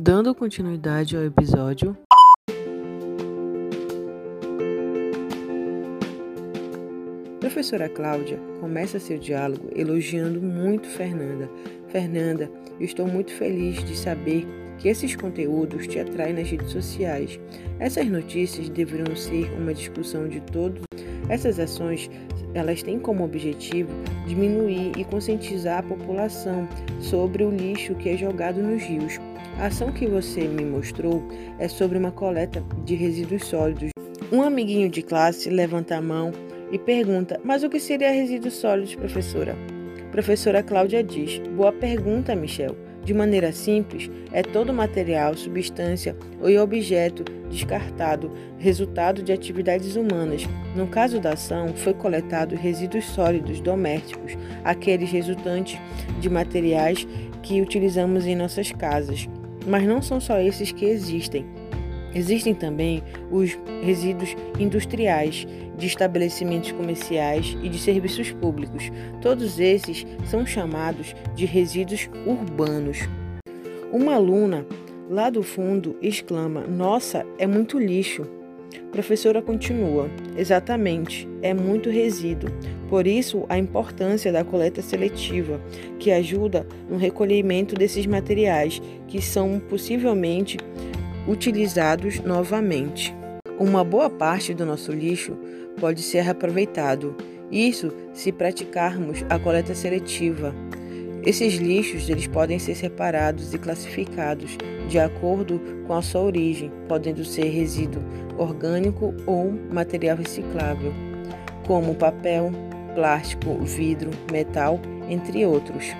Dando continuidade ao episódio. Professora Cláudia começa seu diálogo elogiando muito Fernanda. Fernanda, estou muito feliz de saber que esses conteúdos te atraem nas redes sociais. Essas notícias deveriam ser uma discussão de todos. Essas ações, elas têm como objetivo diminuir e conscientizar a população sobre o lixo que é jogado nos rios. A ação que você me mostrou é sobre uma coleta de resíduos sólidos. Um amiguinho de classe levanta a mão e pergunta: Mas o que seria resíduos sólidos, professora? Professora Cláudia diz: Boa pergunta, Michel. De maneira simples, é todo material, substância ou objeto descartado, resultado de atividades humanas. No caso da ação, foi coletado resíduos sólidos domésticos, aqueles resultantes de materiais que utilizamos em nossas casas. Mas não são só esses que existem. Existem também os resíduos industriais, de estabelecimentos comerciais e de serviços públicos. Todos esses são chamados de resíduos urbanos. Uma aluna lá do fundo exclama: Nossa, é muito lixo. Professora continua: Exatamente, é muito resíduo. Por isso, a importância da coleta seletiva, que ajuda no recolhimento desses materiais que são possivelmente utilizados novamente. Uma boa parte do nosso lixo pode ser reaproveitado, isso se praticarmos a coleta seletiva. Esses lixos eles podem ser separados e classificados de acordo com a sua origem, podendo ser resíduo orgânico ou material reciclável, como papel, plástico, vidro, metal, entre outros.